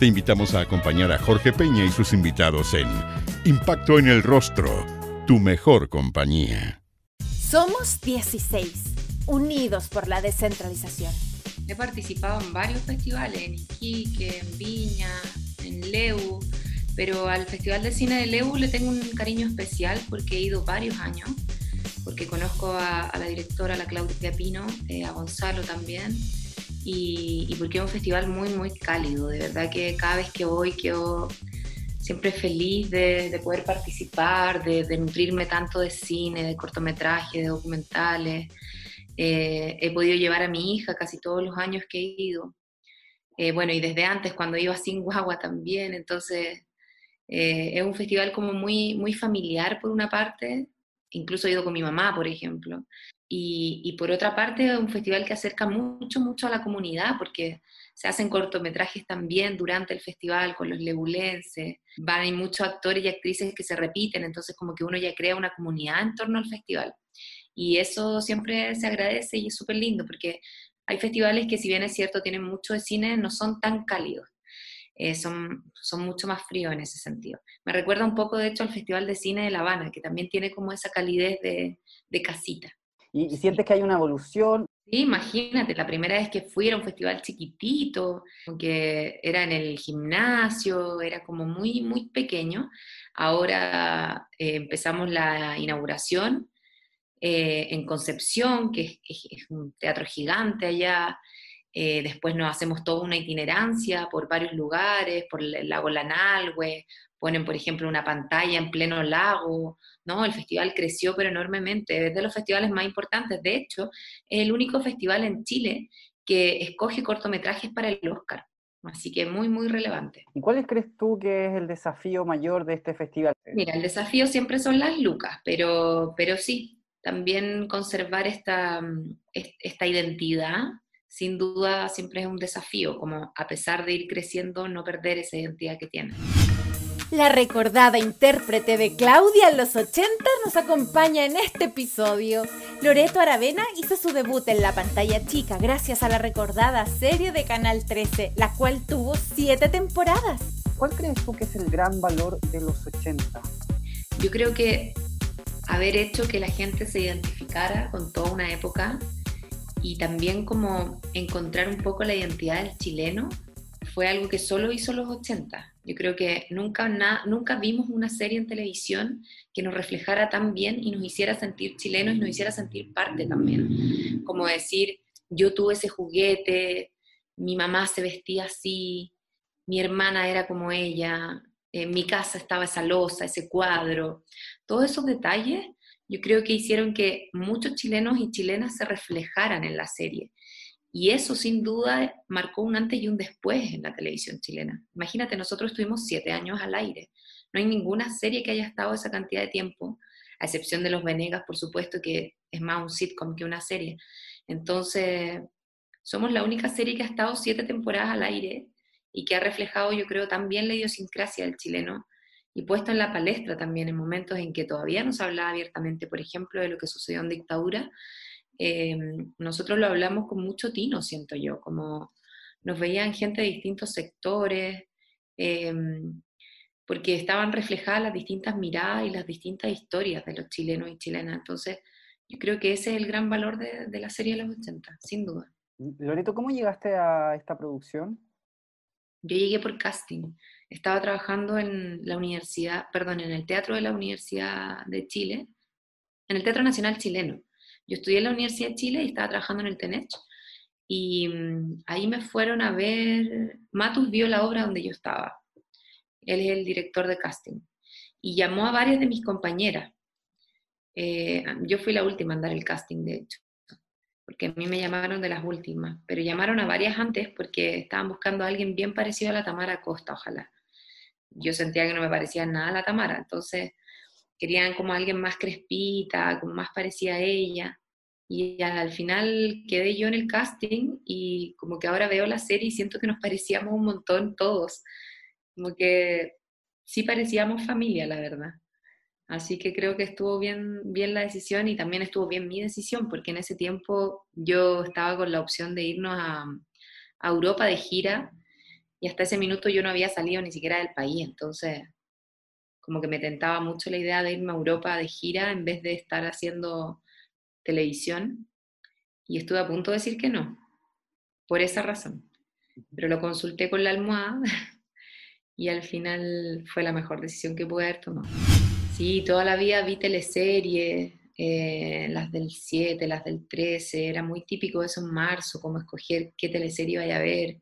Te invitamos a acompañar a Jorge Peña y sus invitados en Impacto en el Rostro, tu mejor compañía. Somos 16, unidos por la descentralización. He participado en varios festivales, en Iquique, en Viña, en Leu, pero al Festival de Cine de Leu le tengo un cariño especial porque he ido varios años, porque conozco a, la directora, la Claudia Pino, eh, a Gonzalo también, y, porque es un festival muy, muy cálido. De verdad que cada vez que voy quedo siempre feliz de, poder participar, de, nutrirme tanto de cine, de cortometrajes, de documentales. Eh, he podido llevar a mi hija casi todos los años que he ido. Eh, bueno, y desde antes, cuando iba sin guagua también. Entonces, eh, es un festival como muy, muy familiar por una parte. Incluso he ido con mi mamá, por ejemplo. Y, por otra parte, un festival que acerca mucho, mucho a la comunidad, porque se hacen cortometrajes también durante el festival con los lebulenses, van hay muchos actores y actrices que se repiten, entonces como que uno ya crea una comunidad en torno al festival. Y eso siempre se agradece y es súper lindo, porque hay festivales que si bien es cierto tienen mucho de cine, no son tan cálidos. Eh, son, son mucho más fríos en ese sentido. Me recuerda un poco, de hecho, al Festival de Cine de La Habana, que también tiene como esa calidez de, de casita. ¿Y, sientes que hay una evolución? Sí, imagínate, la primera vez que fui era un festival chiquitito, que era en el gimnasio, era como muy, muy pequeño. Ahora eh, empezamos la inauguración eh, en Concepción, que es, un teatro gigante allá. Eh, después nos hacemos toda una itinerancia por varios lugares, por el lago Lanalhue, ponen, por ejemplo, una pantalla en pleno lago, ¿no? El festival creció pero enormemente, es de los festivales más importantes, de hecho, es el único festival en Chile que escoge cortometrajes para el Oscar, así que muy, muy relevante. ¿Y cuál crees tú que es el desafío mayor de este festival? Mira, el desafío siempre son las lucas, pero, pero sí, también conservar esta, esta identidad sin duda siempre es un desafío, como a pesar de ir creciendo, no perder esa identidad que tiene. La recordada intérprete de Claudia en los 80 nos acompaña en este episodio. Loreto Aravena hizo su debut en la pantalla chica gracias a la recordada serie de Canal 13, la cual tuvo siete temporadas. ¿Cuál crees tú que es el gran valor de los 80? Yo creo que haber hecho que la gente se identificara con toda una época y también como encontrar un poco la identidad del chileno fue algo que solo hizo los 80. Yo creo que nunca, nunca vimos una serie en televisión que nos reflejara tan bien y nos hiciera sentir chilenos y nos hiciera sentir parte también. Como decir, yo tuve ese juguete, mi mamá se vestía así, mi hermana era como ella, en mi casa estaba esa losa, ese cuadro. Todos esos detalles yo creo que hicieron que muchos chilenos y chilenas se reflejaran en la serie. Y eso sin duda marcó un antes y un después en la televisión chilena. Imagínate, nosotros estuvimos siete años al aire. No hay ninguna serie que haya estado esa cantidad de tiempo, a excepción de Los Venegas, por supuesto, que es más un sitcom que una serie. Entonces, somos la única serie que ha estado siete temporadas al aire y que ha reflejado, yo creo, también la idiosincrasia del chileno y puesto en la palestra también en momentos en que todavía no se hablaba abiertamente, por ejemplo, de lo que sucedió en dictadura eh, nosotros lo hablamos con mucho tino, siento yo, como nos veían gente de distintos sectores, eh, porque estaban reflejadas las distintas miradas y las distintas historias de los chilenos y chilenas. Entonces, yo creo que ese es el gran valor de, de la serie de los 80, sin duda. Loreto, ¿cómo llegaste a esta producción? Yo llegué por casting. Estaba trabajando en la universidad, perdón, en el Teatro de la Universidad de Chile, en el Teatro Nacional Chileno. Yo estudié en la Universidad de Chile y estaba trabajando en el TENECH. Y mm, ahí me fueron a ver, Matus vio la obra donde yo estaba. Él es el director de casting. Y llamó a varias de mis compañeras. Eh, yo fui la última en dar el casting, de hecho, porque a mí me llamaron de las últimas, pero llamaron a varias antes porque estaban buscando a alguien bien parecido a la Tamara Costa, ojalá. yo sentía que no me parecía nada a la Tamara, entonces querían como alguien más crespita, como más parecía a ella. Y al final quedé yo en el casting y como que ahora veo la serie y siento que nos parecíamos un montón todos. Como que sí parecíamos familia, la verdad. Así que creo que estuvo bien, bien la decisión y también estuvo bien mi decisión, porque en ese tiempo yo estaba con la opción de irnos a Europa de gira y hasta ese minuto yo no había salido ni siquiera del país, entonces como que me tentaba mucho la idea de irme a Europa de gira en vez de estar haciendo televisión y estuve a punto de decir que no, por esa razón. Pero lo consulté con la almohada y al final fue la mejor decisión que pude haber tomado. Sí, toda la vida vi teleseries, eh, las del 7, las del 13, era muy típico eso en marzo, como escoger qué teleserie vaya a ver.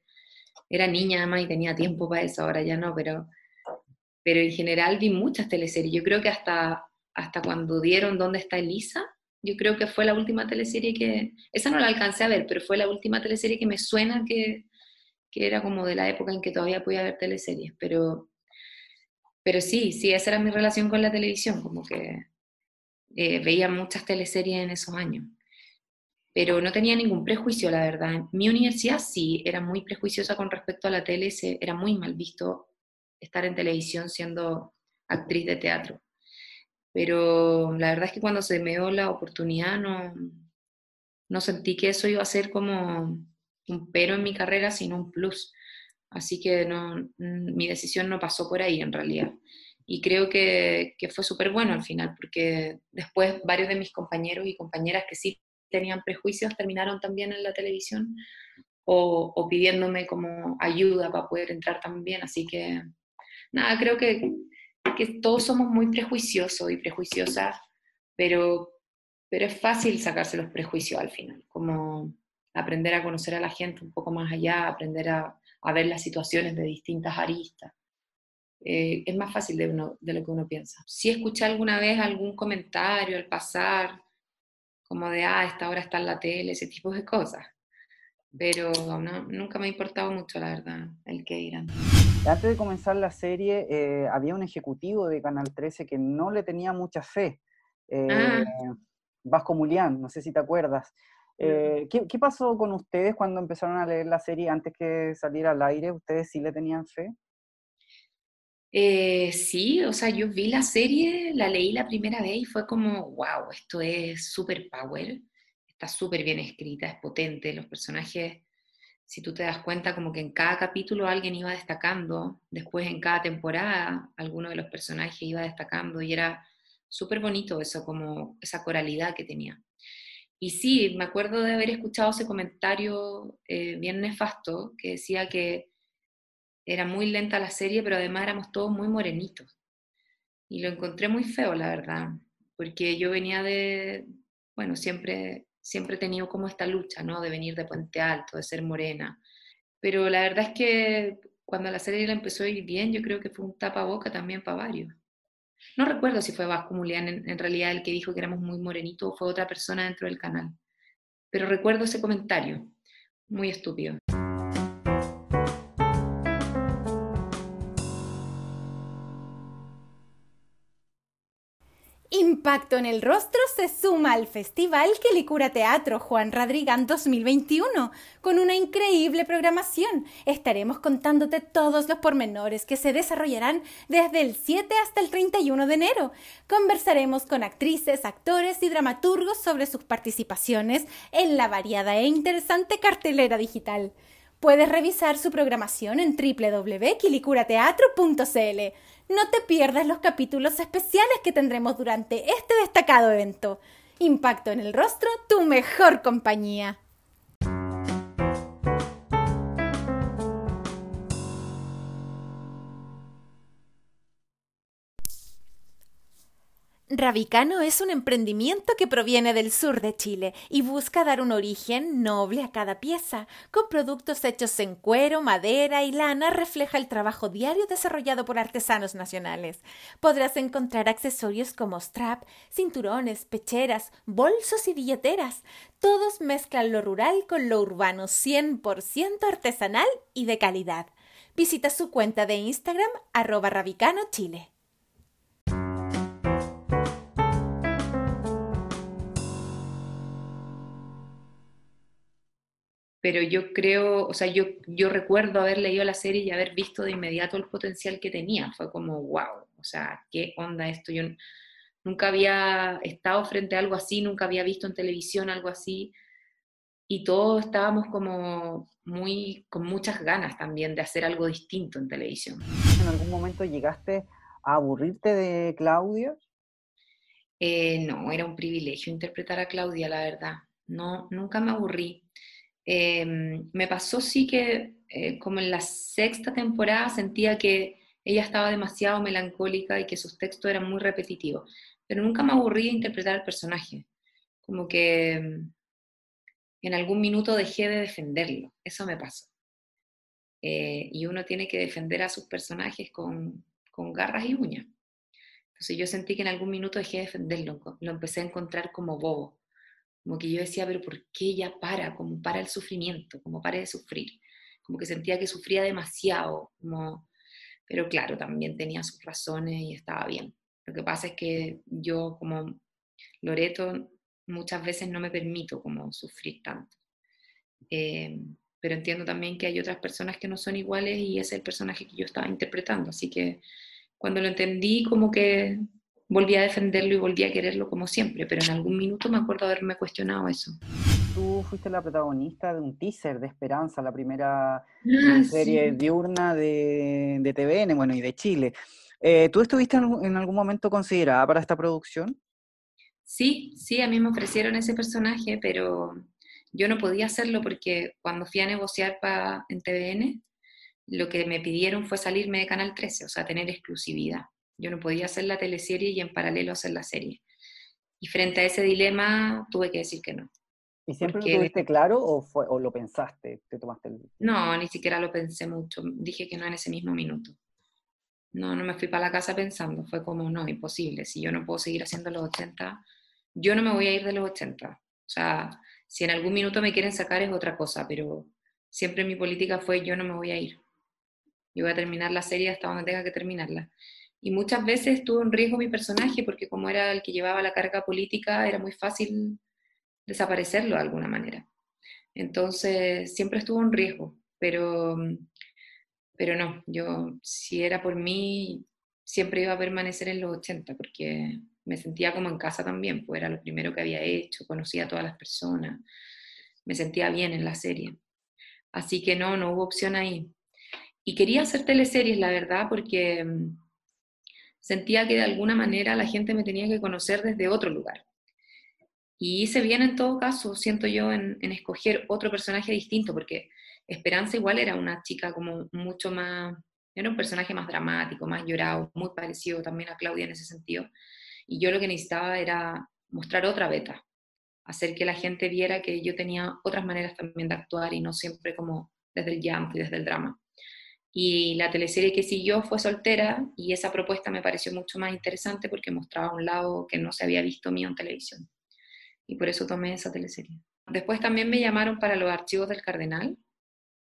Era niña además y tenía tiempo para eso, ahora ya no, pero pero en general vi muchas teleseries. Yo creo que hasta, hasta cuando dieron ¿Dónde está Elisa? Yo creo que fue la última teleserie que, esa no la alcancé a ver, pero fue la última teleserie que me suena que, que era como de la época en que todavía podía ver teleseries, pero, pero sí, sí, esa era mi relación con la televisión, como que eh, veía muchas teleseries en esos años, pero no tenía ningún prejuicio, la verdad. Mi universidad sí era muy prejuiciosa con respecto a la tele, era muy mal visto estar en televisión siendo actriz de teatro. Pero la verdad es que cuando se me dio la oportunidad no, no sentí que eso iba a ser como un pero en mi carrera, sino un plus. Así que no, mi decisión no pasó por ahí en realidad. Y creo que, que fue súper bueno al final, porque después varios de mis compañeros y compañeras que sí tenían prejuicios terminaron también en la televisión o, o pidiéndome como ayuda para poder entrar también. Así que nada, creo que, todos somos muy prejuiciosos y prejuiciosas, pero, pero es fácil sacarse los prejuicios al final, como aprender a conocer a la gente un poco más allá, aprender a, ver las situaciones de distintas aristas. Eh, es más fácil de, uno, de lo que uno piensa. Si escuché alguna vez algún comentario al pasar, como de, ah, esta hora está en la tele, ese tipo de cosas, pero nunca me ha importado mucho, la verdad, el que irán. Antes de comenzar la serie, eh, había un ejecutivo de Canal 13 que no le tenía mucha fe. Eh, ah. Vasco Mulián, no sé si te acuerdas. Eh, ¿qué, ¿qué, pasó con ustedes cuando empezaron a leer la serie antes que saliera al aire? ¿Ustedes sí le tenían fe? sí, o sea, yo vi la serie, la leí la primera vez y fue como, wow, esto es super power está súper bien escrita, es potente, los personajes, si tú te das cuenta, como que en cada capítulo alguien iba destacando, después en cada temporada alguno de los personajes iba destacando y era súper bonito eso, como esa coralidad que tenía. Y sí, me acuerdo de haber escuchado ese comentario eh, bien nefasto que decía que era muy lenta la serie, pero además éramos todos muy morenitos. Y lo encontré muy feo, la verdad, porque yo venía de, bueno, siempre siempre he tenido como esta lucha, ¿no? De venir de Puente Alto, de ser morena. Pero la verdad es que cuando la serie la empezó a ir bien, yo creo que fue un tapaboca también para varios. No recuerdo si fue Vasco Mulián en, realidad el que dijo que éramos muy morenitos o fue otra persona dentro del canal. Pero recuerdo ese comentario, muy estúpido. Impacto en el rostro se suma al Festival Quilicura Teatro Juan Radrigán 2021 con una increíble programación. Estaremos contándote todos los pormenores que se desarrollarán desde el 7 hasta el 31 de enero. Conversaremos con actrices, actores y dramaturgos sobre sus participaciones en la variada e interesante cartelera digital. Puedes revisar su programación en www.quilicurateatro.cl. No te pierdas los capítulos especiales que tendremos durante este destacado evento. Impacto en el rostro, tu mejor compañía. Rabicano es un emprendimiento que proviene del sur de Chile y busca dar un origen noble a cada pieza. Con productos hechos en cuero, madera y lana refleja el trabajo diario desarrollado por artesanos nacionales. Podrás encontrar accesorios como strap, cinturones, pecheras, bolsos y billeteras. Todos mezclan lo rural con lo urbano, 100% artesanal y de calidad. Visita su cuenta de Instagram arroba rabicanochile. Pero yo creo, o sea, yo, yo recuerdo haber leído la serie y haber visto de inmediato el potencial que tenía. Fue como, wow, o sea, ¿qué onda esto? Yo nunca había estado frente a algo así, nunca había visto en televisión algo así. Y todos estábamos como muy, con muchas ganas también de hacer algo distinto en televisión. ¿En algún momento llegaste a aburrirte de Claudia? Eh, no, era un privilegio interpretar a Claudia, la verdad. No, nunca me aburrí. Em, me pasó sí que eh, como en la sexta temporada sentía que ella estaba demasiado melancólica y que sus textos eran muy repetitivos, pero nunca me aburrí de interpretar al personaje, como que em, en algún minuto dejé de defenderlo, eso me pasó. Eh, y uno tiene que defender a sus personajes con, con garras y uñas. Entonces yo sentí que en algún minuto dejé de defenderlo, lo empecé a encontrar como bobo como que yo decía, pero ¿por qué ella para? Como para el sufrimiento, como para de sufrir. Como que sentía que sufría demasiado, como... pero claro, también tenía sus razones y estaba bien. Lo que pasa es que yo como Loreto muchas veces no me permito como sufrir tanto. Eh, pero entiendo también que hay otras personas que no son iguales y es el personaje que yo estaba interpretando. Así que cuando lo entendí, como que volví a defenderlo y volví a quererlo como siempre, pero en algún minuto me acuerdo haberme cuestionado eso. Tú fuiste la protagonista de un teaser de Esperanza, la primera ah, serie diurna de, de, TVN, bueno, y de Chile. Eh, ¿Tú estuviste en, algún momento considerada para esta producción? Sí, sí, a mí me ofrecieron ese personaje, pero yo no podía hacerlo porque cuando fui a negociar para en TVN, lo que me pidieron fue salirme de Canal 13, o sea, tener exclusividad. Yo no podía hacer la teleserie y en paralelo hacer la serie. Y frente a ese dilema tuve que decir que no. ¿Y siempre lo tuviste claro o, fue, o lo pensaste? Te tomaste No, ni siquiera lo pensé mucho. Dije que no en ese mismo minuto. No, no me fui para la casa pensando. Fue como, no, imposible. Si yo no puedo seguir haciendo los 80, yo no me voy a ir de los 80. O sea, si en algún minuto me quieren sacar es otra cosa, pero siempre mi política fue yo no me voy a ir. Yo voy a terminar la serie hasta donde tenga que terminarla. Y muchas veces estuvo en riesgo mi personaje porque como era el que llevaba la carga política, era muy fácil desaparecerlo de alguna manera. Entonces, siempre estuvo en riesgo, pero, pero no, yo si era por mí, siempre iba a permanecer en los 80 porque me sentía como en casa también, pues era lo primero que había hecho, conocía a todas las personas, me sentía bien en la serie. Así que no, no hubo opción ahí. Y quería hacer teleseries, la verdad, porque sentía que de alguna manera la gente me tenía que conocer desde otro lugar. Y hice bien en todo caso, siento yo, en, escoger otro personaje distinto, porque Esperanza igual era una chica como mucho más, era un personaje más dramático, más llorado, muy parecido también a Claudia en ese sentido. Y yo lo que necesitaba era mostrar otra beta, hacer que la gente viera que yo tenía otras maneras también de actuar y no siempre como desde el llanto y desde el drama. Y la teleserie que siguió fue Soltera y esa propuesta me pareció mucho más interesante porque mostraba un lado que no se había visto mío en televisión. Y por eso tomé esa teleserie. Después también me llamaron para los archivos del Cardenal,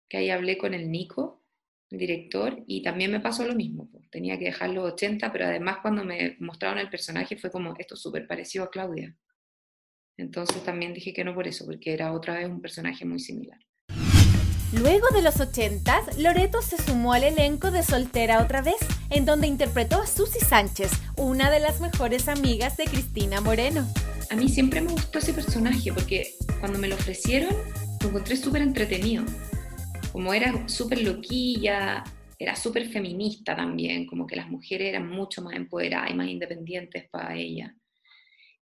que ahí hablé con el Nico, el director, y también me pasó lo mismo. Pues. Tenía que dejar los 80, pero además cuando me mostraron el personaje fue como, esto súper parecido a Claudia. Entonces también dije que no por eso, porque era otra vez un personaje muy similar. Luego de los 80, Loreto se sumó al elenco de Soltera otra vez, en donde interpretó a Susy Sánchez, una de las mejores amigas de Cristina Moreno. A mí siempre me gustó ese personaje porque cuando me lo ofrecieron lo encontré súper entretenido. Como era súper loquilla, era súper feminista también, como que las mujeres eran mucho más empoderadas y más independientes para ella.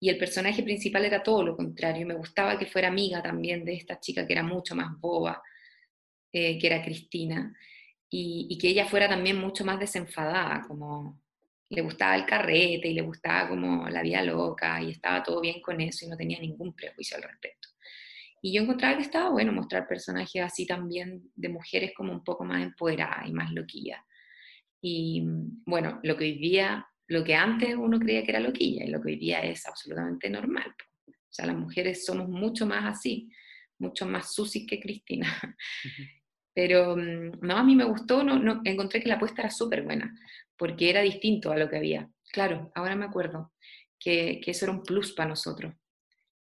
Y el personaje principal era todo lo contrario. Me gustaba que fuera amiga también de esta chica que era mucho más boba eh, que era Cristina, y, que ella fuera también mucho más desenfadada, como le gustaba el carrete y le gustaba como la vida loca y estaba todo bien con eso y no tenía ningún prejuicio al respecto. Y yo encontraba que estaba bueno mostrar personajes así también de mujeres como un poco más empoderadas y más loquillas. Y bueno, lo que vivía, lo que antes uno creía que era loquilla y lo que hoy día es absolutamente normal. O sea, las mujeres somos mucho más así, mucho más susis que Cristina. Pero mm, no, a mí me gustó, no, encontré que la apuesta era súper buena, porque era distinto a lo que había. Claro, ahora me acuerdo que, eso era un plus para nosotros,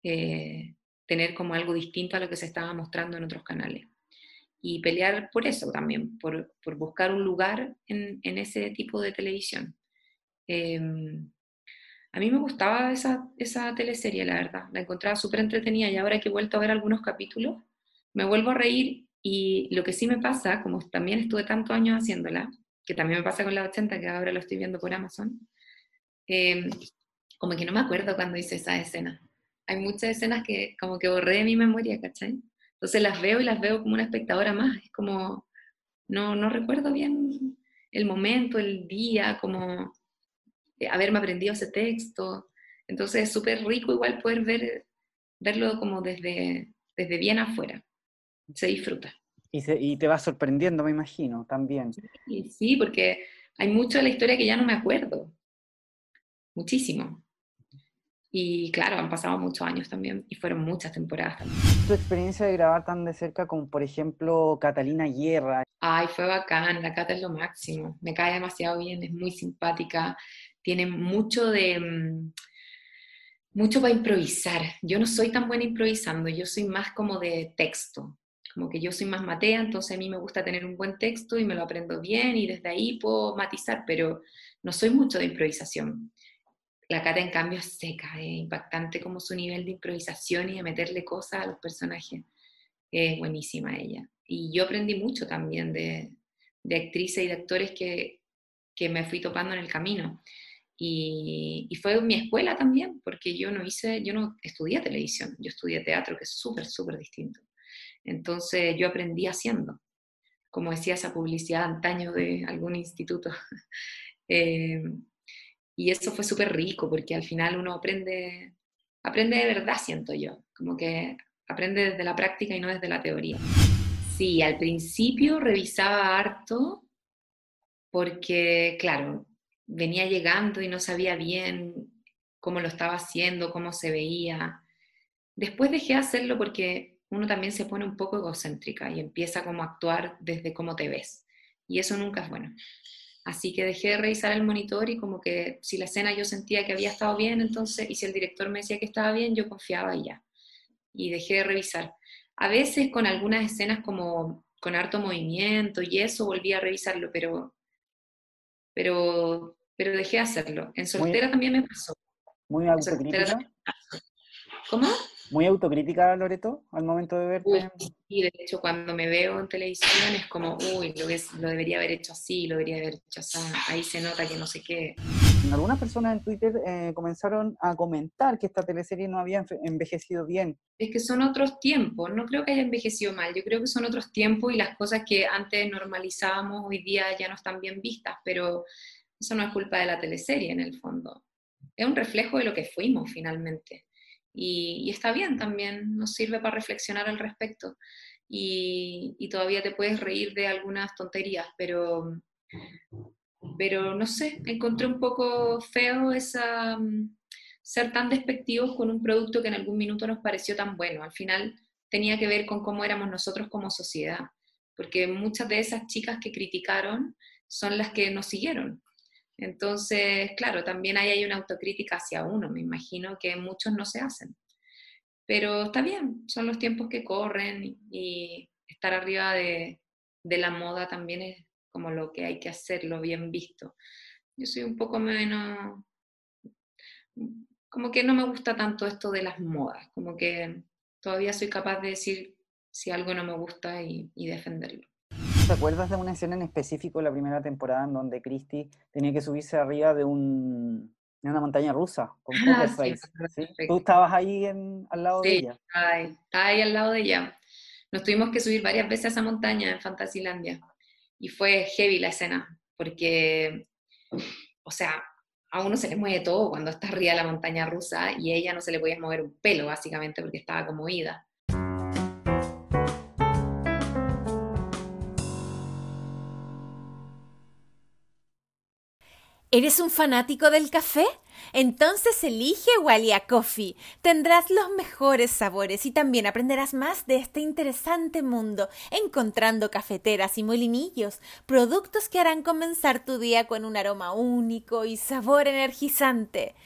eh, tener como algo distinto a lo que se estaba mostrando en otros canales. Y pelear por eso también, por, buscar un lugar en, en, ese tipo de televisión. Eh, a mí me gustaba esa, esa teleserie, la verdad, la encontraba súper entretenida y ahora que he vuelto a ver algunos capítulos, me vuelvo a reír y lo que sí me pasa, como también estuve tantos años haciéndola, que también me pasa con la 80, que ahora lo estoy viendo por Amazon, eh, como que no me acuerdo cuando hice esa escena. Hay muchas escenas que como que borré de mi memoria, ¿cachai? Entonces las veo y las veo como una espectadora más. Es como, no, no recuerdo bien el momento, el día, como haberme aprendido ese texto. Entonces es súper rico igual poder ver, verlo como desde, desde bien afuera se disfruta. Y, te va sorprendiendo, me imagino, también. Sí, sí, porque hay mucho de la historia que ya no me acuerdo. Muchísimo. Y claro, han pasado muchos años también y fueron muchas temporadas también. ¿Tu experiencia de grabar tan de cerca como, por ejemplo, Catalina Guerra? Ay, fue bacán, la Cata es lo máximo. Me cae demasiado bien, es muy simpática, tiene mucho de... Mm, mucho para improvisar. Yo no soy tan buena improvisando, yo soy más como de texto como que yo soy más matea, entonces a mí me gusta tener un buen texto y me lo aprendo bien y desde ahí puedo matizar, pero no soy mucho de improvisación. La Cata en cambio es seca, es impactante como su nivel de improvisación y de meterle cosas a los personajes. Es buenísima ella. Y yo aprendí mucho también de, de actrices y de actores que, que me fui topando en el camino. Y, y, fue mi escuela también, porque yo no hice, yo no estudié televisión, yo estudié teatro, que es súper, súper distinto. Entonces yo aprendí haciendo, como decía esa publicidad antaño de algún instituto. Eh, y eso fue súper rico porque al final uno aprende, aprende de verdad, siento yo, como que aprende desde la práctica y no desde la teoría. Sí, al principio revisaba harto porque, claro, venía llegando y no sabía bien cómo lo estaba haciendo, cómo se veía. Después dejé de hacerlo porque uno también se pone un poco egocéntrica y empieza como a actuar desde cómo te ves. Y eso nunca es bueno. Así que dejé de revisar el monitor y como que si la escena yo sentía que había estado bien, entonces, y si el director me decía que estaba bien, yo confiaba y ya. Y dejé de revisar. A veces con algunas escenas como con harto movimiento y eso volví a revisarlo, pero, pero, pero dejé de hacerlo. En soltera también me pasó. Muy autocrítica. ¿Cómo? Muy autocrítica, Loreto, al momento de verte. Y de hecho, cuando me veo en televisión es como, uy, lo, lo debería haber hecho así, lo debería haber hecho así, ahí se nota que no sé qué. Algunas personas en Twitter eh, comenzaron a comentar que esta teleserie no había envejecido bien. Es que son otros tiempos, no creo que haya envejecido mal, yo creo que son otros tiempos y las cosas que antes normalizábamos hoy día ya no están bien vistas, pero eso no es culpa de la teleserie en el fondo. Es un reflejo de lo que fuimos finalmente. Y, está bien también, nos sirve para reflexionar al respecto. Y, todavía te puedes reír de algunas tonterías, pero, pero no sé, encontré un poco feo esa, mm, ser tan despectivos con un producto que en algún minuto nos pareció tan bueno. Al final tenía que ver con cómo éramos nosotros como sociedad, porque muchas de esas chicas que criticaron son las que nos siguieron. Entonces, claro, también ahí hay una autocrítica hacia uno, me imagino que muchos no se hacen. Pero está bien, son los tiempos que corren y estar arriba de, la moda también es como lo que hay que hacerlo bien visto. Yo soy un poco menos, como que no me gusta tanto esto de las modas, como que todavía soy capaz de decir si algo no me gusta y defenderlo. ¿Te acuerdas de una escena en específico de la primera temporada en donde Christy tenía que subirse arriba de, un, de una montaña rusa con ah, Tú estabas ahí al lado de ella. Sí, estaba ahí al lado de ella. Nos tuvimos que subir varias veces a esa montaña en Fantasilandia y fue heavy la escena porque, o sea, a uno se le mueve todo cuando está arriba de la montaña rusa y a ella no se le podía mover un pelo básicamente porque estaba como ida. ¿Eres un fanático del café? Entonces elige Walia Coffee. Tendrás los mejores sabores y también aprenderás más de este interesante mundo, encontrando cafeteras y molinillos, productos que harán comenzar tu día con un aroma único y sabor energizante.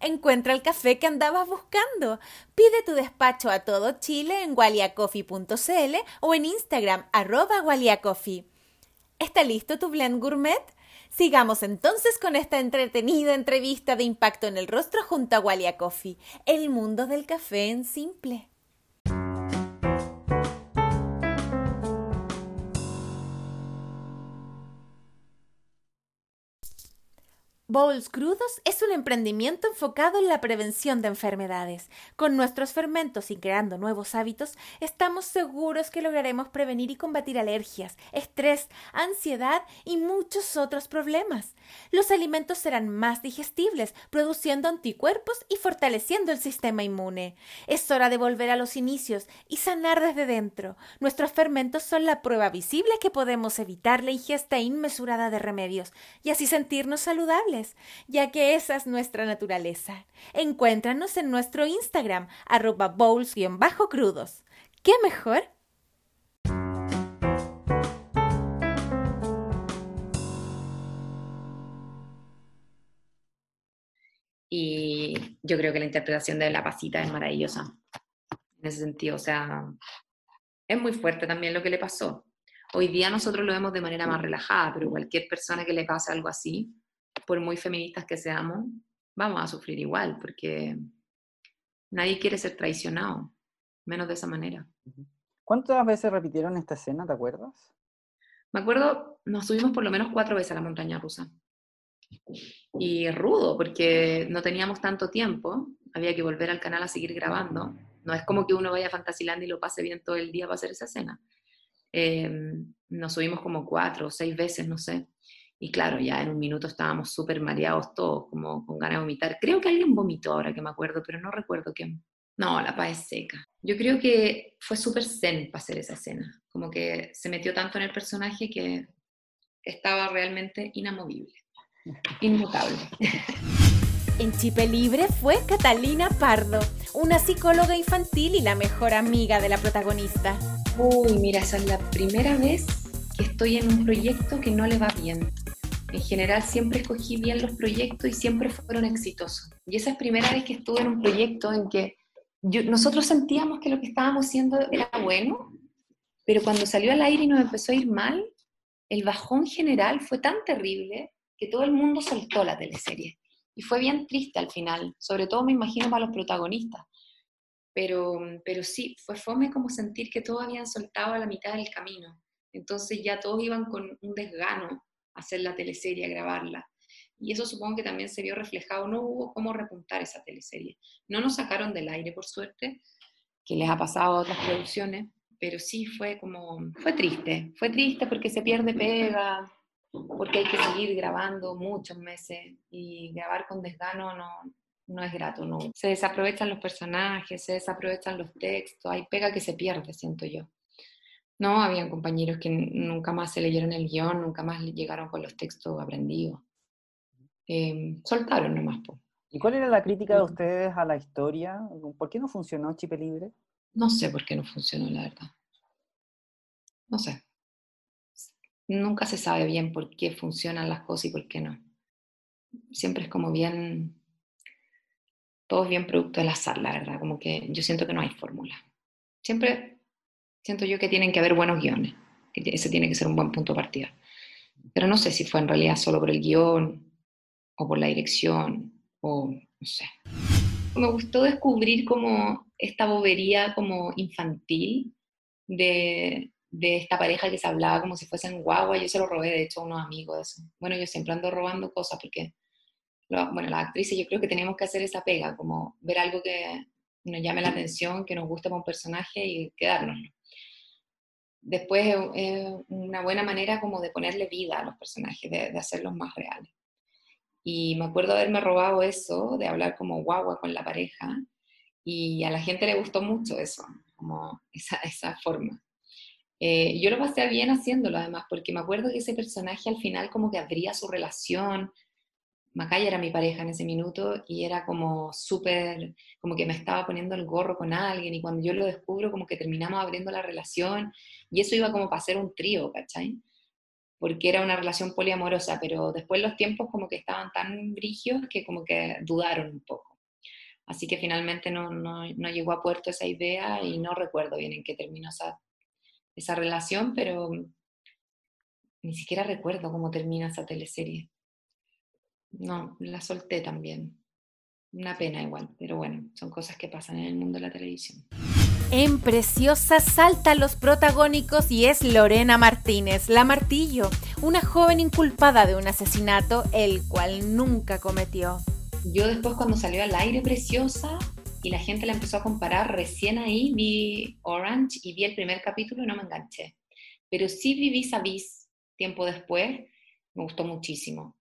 Encuentra el café que andabas buscando. Pide tu despacho a todo Chile en waliacoffee.cl o en Instagram arroba waliacoffee. ¿Está listo tu blend gourmet? Sigamos entonces con esta entretenida entrevista de impacto en el rostro junto a Walia Coffee, el mundo del café en simple. Bowls Crudos es un emprendimiento enfocado en la prevención de enfermedades. Con nuestros fermentos y creando nuevos hábitos, estamos seguros que lograremos prevenir y combatir alergias, estrés, ansiedad y muchos otros problemas. Los alimentos serán más digestibles, produciendo anticuerpos y fortaleciendo el sistema inmune. Es hora de volver a los inicios y sanar desde dentro. Nuestros fermentos son la prueba visible que podemos evitar la ingesta inmesurada de remedios y así sentirnos saludables ya que esa es nuestra naturaleza. Encuéntranos en nuestro Instagram, arroba bowls-crudos. ¿Qué mejor? Y yo creo que la interpretación de la pasita es maravillosa. En ese sentido, o sea, es muy fuerte también lo que le pasó. Hoy día nosotros lo vemos de manera más relajada, pero cualquier persona que le pase algo así, por muy feministas que seamos, vamos a sufrir igual, porque nadie quiere ser traicionado, menos de esa manera. ¿Cuántas veces repitieron esta escena, te acuerdas? Me acuerdo, nos subimos por lo menos cuatro veces a la montaña rusa. Y rudo, porque no teníamos tanto tiempo, había que volver al canal a seguir grabando. No es como que uno vaya a Fantasyland y lo pase bien todo el día para hacer esa escena. Em, nos subimos como cuatro o seis veces, no sé. Y claro, ya en un minuto estábamos súper mareados todos, como con ganas de vomitar. Creo que alguien vomitó ahora que me acuerdo, pero no recuerdo quién. No, la paz es seca. Yo creo que fue súper zen para hacer esa escena. Como que se metió tanto en el personaje que estaba realmente inamovible, inmutable. En Chipe Libre fue Catalina Pardo, una psicóloga infantil y la mejor amiga de la protagonista. Uy, mira, esa es la primera vez que estoy en un proyecto que no le va bien en general siempre escogí bien los proyectos y siempre fueron exitosos. Y esa es primera vez que estuve en un proyecto en que nosotros sentíamos que lo que estábamos haciendo era bueno, pero cuando salió al aire y nos empezó a ir mal, el bajón general fue tan terrible que todo el mundo soltó la teleserie. Y fue bien triste al final, sobre todo me imagino para los protagonistas. Pero, pero sí, fue fome como sentir que todos habían soltado a la mitad del camino. Entonces ya todos iban con un desgano hacer la teleserie, grabarla. Y eso supongo que también se vio reflejado, no hubo cómo repuntar esa teleserie. No nos sacaron del aire, por suerte, que les ha pasado a otras producciones, pero sí fue como, fue triste, fue triste porque se pierde pega, porque hay que seguir grabando muchos meses y grabar con desgano no, no es grato, no. Se desaprovechan los personajes, se desaprovechan los textos, hay pega que se pierde, siento yo. No, habían compañeros que nunca más se leyeron el guion, nunca más llegaron con los textos aprendidos. Em, soltaron nomás. ¿Y cuál era la crítica de ustedes a la historia? ¿Por qué no funcionó Chipe Libre? No sé por qué no funcionó, la verdad. No sé. Nunca se sabe bien por qué funcionan las cosas y por qué no. Siempre es como bien, todo es bien producto del azar, la verdad. Como que yo siento que no hay fórmula. Siempre siento yo que tienen que haber buenos guiones, que ese tiene que ser un buen punto de partida. Pero no sé si fue en realidad solo por el guion o por la dirección o no sé. Me gustó descubrir como esta bobería como infantil de, de esta pareja que se hablaba como si fuesen guagua. Yo se lo robé, de hecho, a unos amigos de eso. Bueno, yo siempre ando robando cosas porque, bueno, las actrices yo creo que tenemos que hacer esa pega, como ver algo que nos llame la atención, que nos guste para un personaje y quedárnoslo después es una buena manera como de ponerle vida a los personajes, de, hacerlos más reales. Y me acuerdo haberme robado eso, de hablar como guagua con la pareja, y a la gente le gustó mucho eso, como esa, esa forma. Eh, yo lo pasé bien haciéndolo además, porque me acuerdo que ese personaje al final como que abría su relación, Macaya era mi pareja en ese minuto y era como súper, como que me estaba poniendo el gorro con alguien y cuando yo lo descubro como que terminamos abriendo la relación y eso iba como para ser un trío, ¿cachai? Porque era una relación poliamorosa, pero después los tiempos como que estaban tan brigios que como que dudaron un poco. Así que finalmente no, no, no llegó a puerto esa idea y no recuerdo bien en qué terminó esa, esa relación, pero ni siquiera recuerdo cómo termina esa teleserie. No, la solté también. Una pena igual, pero bueno, son cosas que pasan en el mundo de la televisión. En Preciosa salta los protagónicos y es Lorena Martínez, la Martillo, una joven inculpada de un asesinato el cual nunca cometió. Yo después cuando salió al aire Preciosa y la gente la empezó a comparar, recién ahí vi Orange y vi el primer capítulo y no me enganché. Pero sí vi Vis a Vis tiempo después, me gustó muchísimo.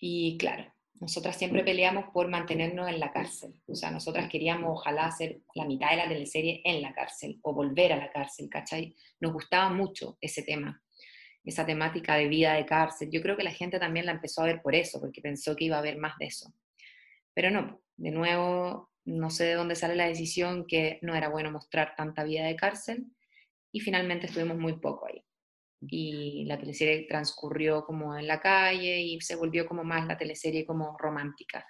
Y claro, nosotras siempre peleamos por mantenernos en la cárcel. O sea, nosotras queríamos ojalá hacer la mitad de la teleserie en la cárcel o volver a la cárcel, ¿cachai? Nos gustaba mucho ese tema, esa temática de vida de cárcel. Yo creo que la gente también la empezó a ver por eso, porque pensó que iba a haber más de eso. Pero no, de nuevo, no sé de dónde sale la decisión que no era bueno mostrar tanta vida de cárcel y finalmente estuvimos muy poco ahí y la teleserie transcurrió como en la calle y se volvió como más la teleserie como romántica.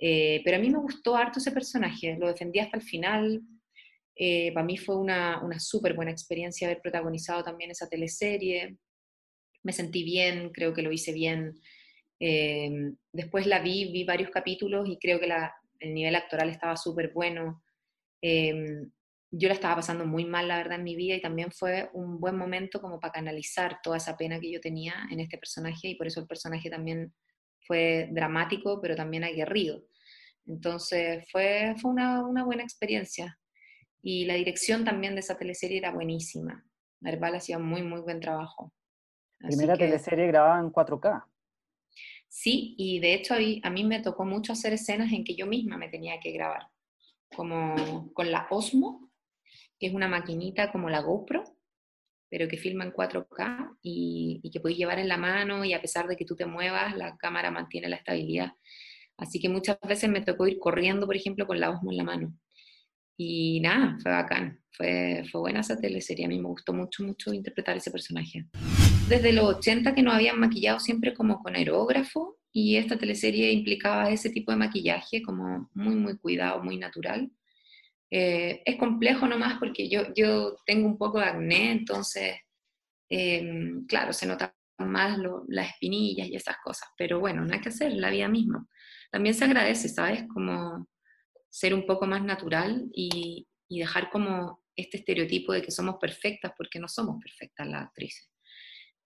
Eh, pero a mí me gustó harto ese personaje, lo defendí hasta el final. Eh, para mí fue una, una súper buena experiencia haber protagonizado también esa teleserie. Me sentí bien, creo que lo hice bien. Eh, después la vi, vi varios capítulos y creo que el nivel actoral estaba súper bueno yo la estaba pasando muy mal, la verdad, en mi vida y también fue un buen momento como para canalizar toda esa pena que yo tenía en este personaje y por eso el personaje también fue dramático, pero también aguerrido. Entonces fue, fue una, una buena experiencia. Y la dirección también de esa teleserie era buenísima. Herbal hacía muy, muy buen trabajo. Primera teleserie grabada en 4K. Sí, y de hecho a mí me tocó mucho hacer escenas en que yo misma me tenía que grabar, como con la Osmo, es una maquinita como la GoPro, pero que filma en 4K y, que puedes llevar en la mano y a pesar de que tú te muevas, la cámara mantiene la estabilidad. Así que muchas veces me tocó ir corriendo, por ejemplo, con la Osmo en la mano. Y nada, fue bacán, fue, fue buena esa teleserie, a mí me gustó mucho, mucho interpretar ese personaje. Desde los 80 que nos habían maquillado siempre como con aerógrafo y esta teleserie implicaba ese tipo de maquillaje como muy, muy cuidado, muy natural. Eh, es complejo nomás porque yo, yo tengo un poco de acné, entonces, em, claro, se notan más las espinillas y esas cosas, pero bueno, no hay que hacer, la vida misma. También se agradece, ¿sabes? Como ser un poco más natural y, y dejar como este estereotipo de que somos perfectas, porque no somos perfectas las actrices.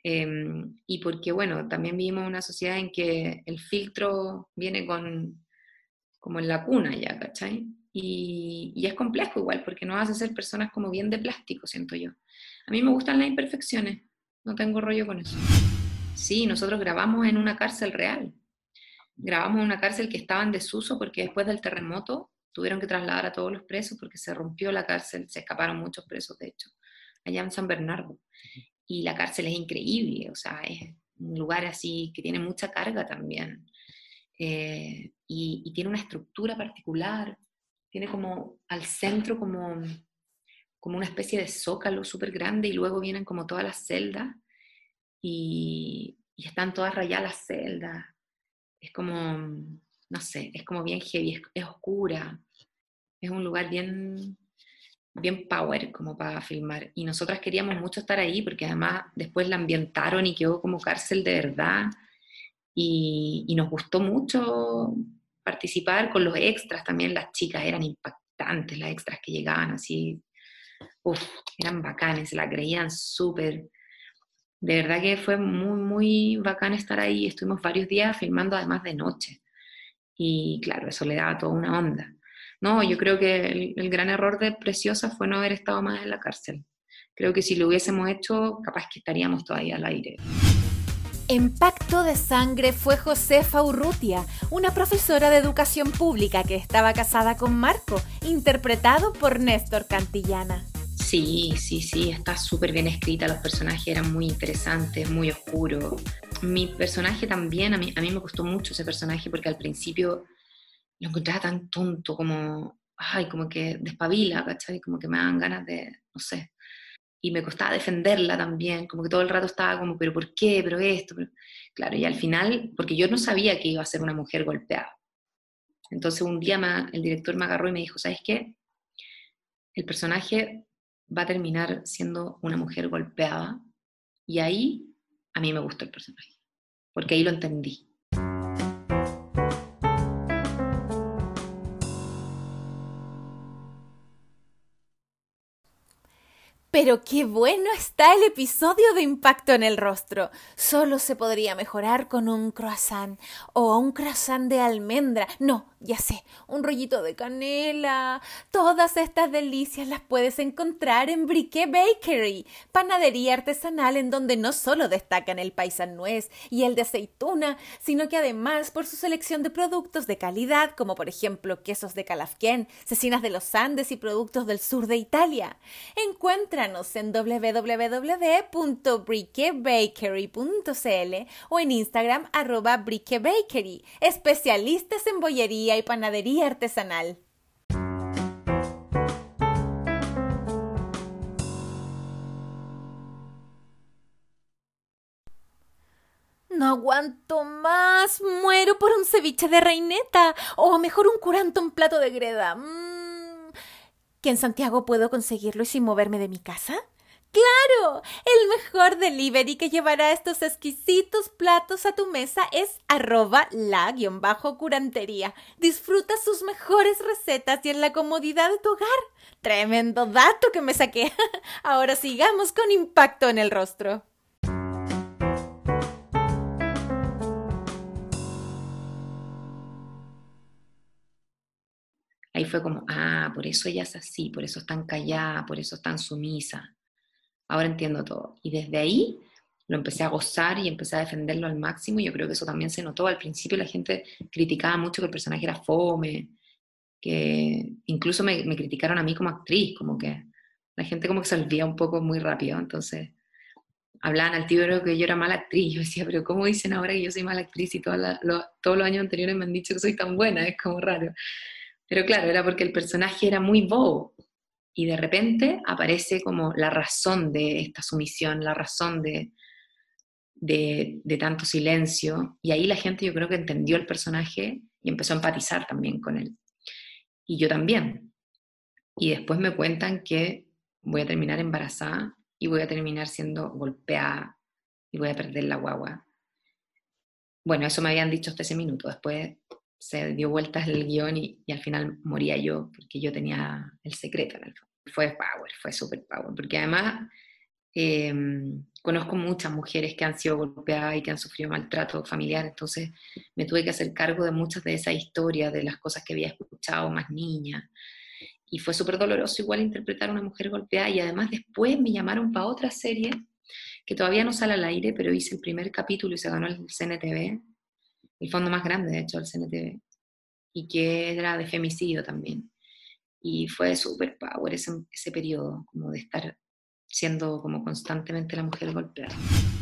Em, y porque, bueno, también vivimos una sociedad en que el filtro viene con, como en la cuna ya, ¿cachai? Y, es complejo igual, porque no vas a ser personas como bien de plástico, siento yo. A mí me gustan las imperfecciones, no tengo rollo con eso. Sí, nosotros grabamos en una cárcel real. Grabamos en una cárcel que estaba en desuso porque después del terremoto tuvieron que trasladar a todos los presos porque se rompió la cárcel, se escaparon muchos presos, de hecho, allá en San Bernardo. Y la cárcel es increíble, o sea, es un lugar así que tiene mucha carga también. Eh, y, tiene una estructura particular tiene como al centro como, como una especie de zócalo súper grande y luego vienen como todas las celdas y, están todas rayadas las celdas. Es como, no sé, es como bien heavy, es, oscura. Es un lugar bien, bien power como para filmar. Y nosotras queríamos mucho estar ahí porque además después la ambientaron y quedó como cárcel de verdad. Y, y nos gustó mucho participar con los extras también, las chicas eran impactantes, las extras que llegaban así, eran bacanes, se la creían súper. De verdad que fue muy, muy bacán estar ahí. Estuvimos varios días filmando además de noche. Y claro, eso le daba toda una onda. No, yo creo que el, el gran error de Preciosa fue no haber estado más en la cárcel. Creo que si lo hubiésemos hecho, capaz que estaríamos todavía al aire. En Pacto de Sangre fue Josefa Urrutia, una profesora de educación pública que estaba casada con Marco, interpretado por Néstor Cantillana. Sí, sí, sí, está súper bien escrita, los personajes eran muy interesantes, muy oscuros. mi personaje también, a mí, a mí me costó mucho ese personaje porque al principio lo encontraba tan tonto, como, ay, como que despabila, ¿cachai? Como que me dan ganas de, no sé. Y me costaba defenderla también, como que todo el rato estaba como, pero ¿por qué? Pero esto, claro, y al final, porque yo no sabía que iba a ser una mujer golpeada. Entonces un día el director me agarró y me dijo, ¿sabes qué? El personaje va a terminar siendo una mujer golpeada y ahí a mí me gustó el personaje, porque ahí lo entendí. Pero qué bueno está el episodio de Impacto en el Rostro. Solo se podría mejorar con un croissant o un croissant de almendra. No, ya sé, un rollito de canela. Todas estas delicias las puedes encontrar en Briquet Bakery, panadería artesanal en donde no solo destacan el paisan nuez y el de aceituna, sino que además por su selección de productos de calidad, como por ejemplo quesos de Calafquén, cecinas de los Andes y productos del sur de Italia. Encuentra en www.briquebakery.cl o en Instagram arroba briquebakery, especialistas en bollería y panadería artesanal. No aguanto más. Muero por un ceviche de reineta. O mejor un curanto en plato de greda. Mm que en Santiago puedo conseguirlo sin moverme de mi casa? ¡Claro! El mejor delivery que llevará estos exquisitos platos a tu mesa es arroba la-curantería. Disfruta sus mejores recetas y en la comodidad de tu hogar. Tremendo dato que me saqué. Ahora sigamos con impacto en el rostro. Fue como, ah, por eso ella es así, por eso es tan callada, por eso es tan sumisa. Ahora entiendo todo. Y desde ahí lo empecé a gozar y empecé a defenderlo al máximo. Y yo creo que eso también se notó. Al principio la gente criticaba mucho que el personaje era fome, que incluso me, criticaron a mí como actriz, como que la gente como que se olvida un poco muy rápido. Entonces hablaban al tío que yo era mala actriz. Yo decía, pero ¿cómo dicen ahora que yo soy mala actriz y todos los años anteriores me han dicho que soy tan buena? Es como raro. Pero claro, era porque el personaje era muy bobo. Y de repente aparece como la razón de esta sumisión, la razón de, de, tanto silencio. Y ahí la gente yo creo que entendió el personaje y empezó a empatizar también con él. Y yo también. Y después me cuentan que voy a terminar embarazada y voy a terminar siendo golpeada y voy a perder la guagua. Bueno, eso me habían dicho hasta ese minuto. Después se dio vueltas el guion y, al final moría yo porque yo tenía el secreto en. Fue power, fue super power, porque además em, conozco muchas mujeres que han sido golpeadas y que han sufrido maltrato familiar, entonces me tuve que hacer cargo de muchas de esas historias, de las cosas que había escuchado más niña. Y fue súper doloroso igual interpretar a una mujer golpeada y además después me llamaron para otra serie que todavía no sale al aire, pero hice el primer capítulo y se ganó el CNTV, el fondo más grande, de hecho, del CNTV, y que era de femicidio también. Y fue súper power ese, ese periodo, como de estar siendo como constantemente la mujer golpeada.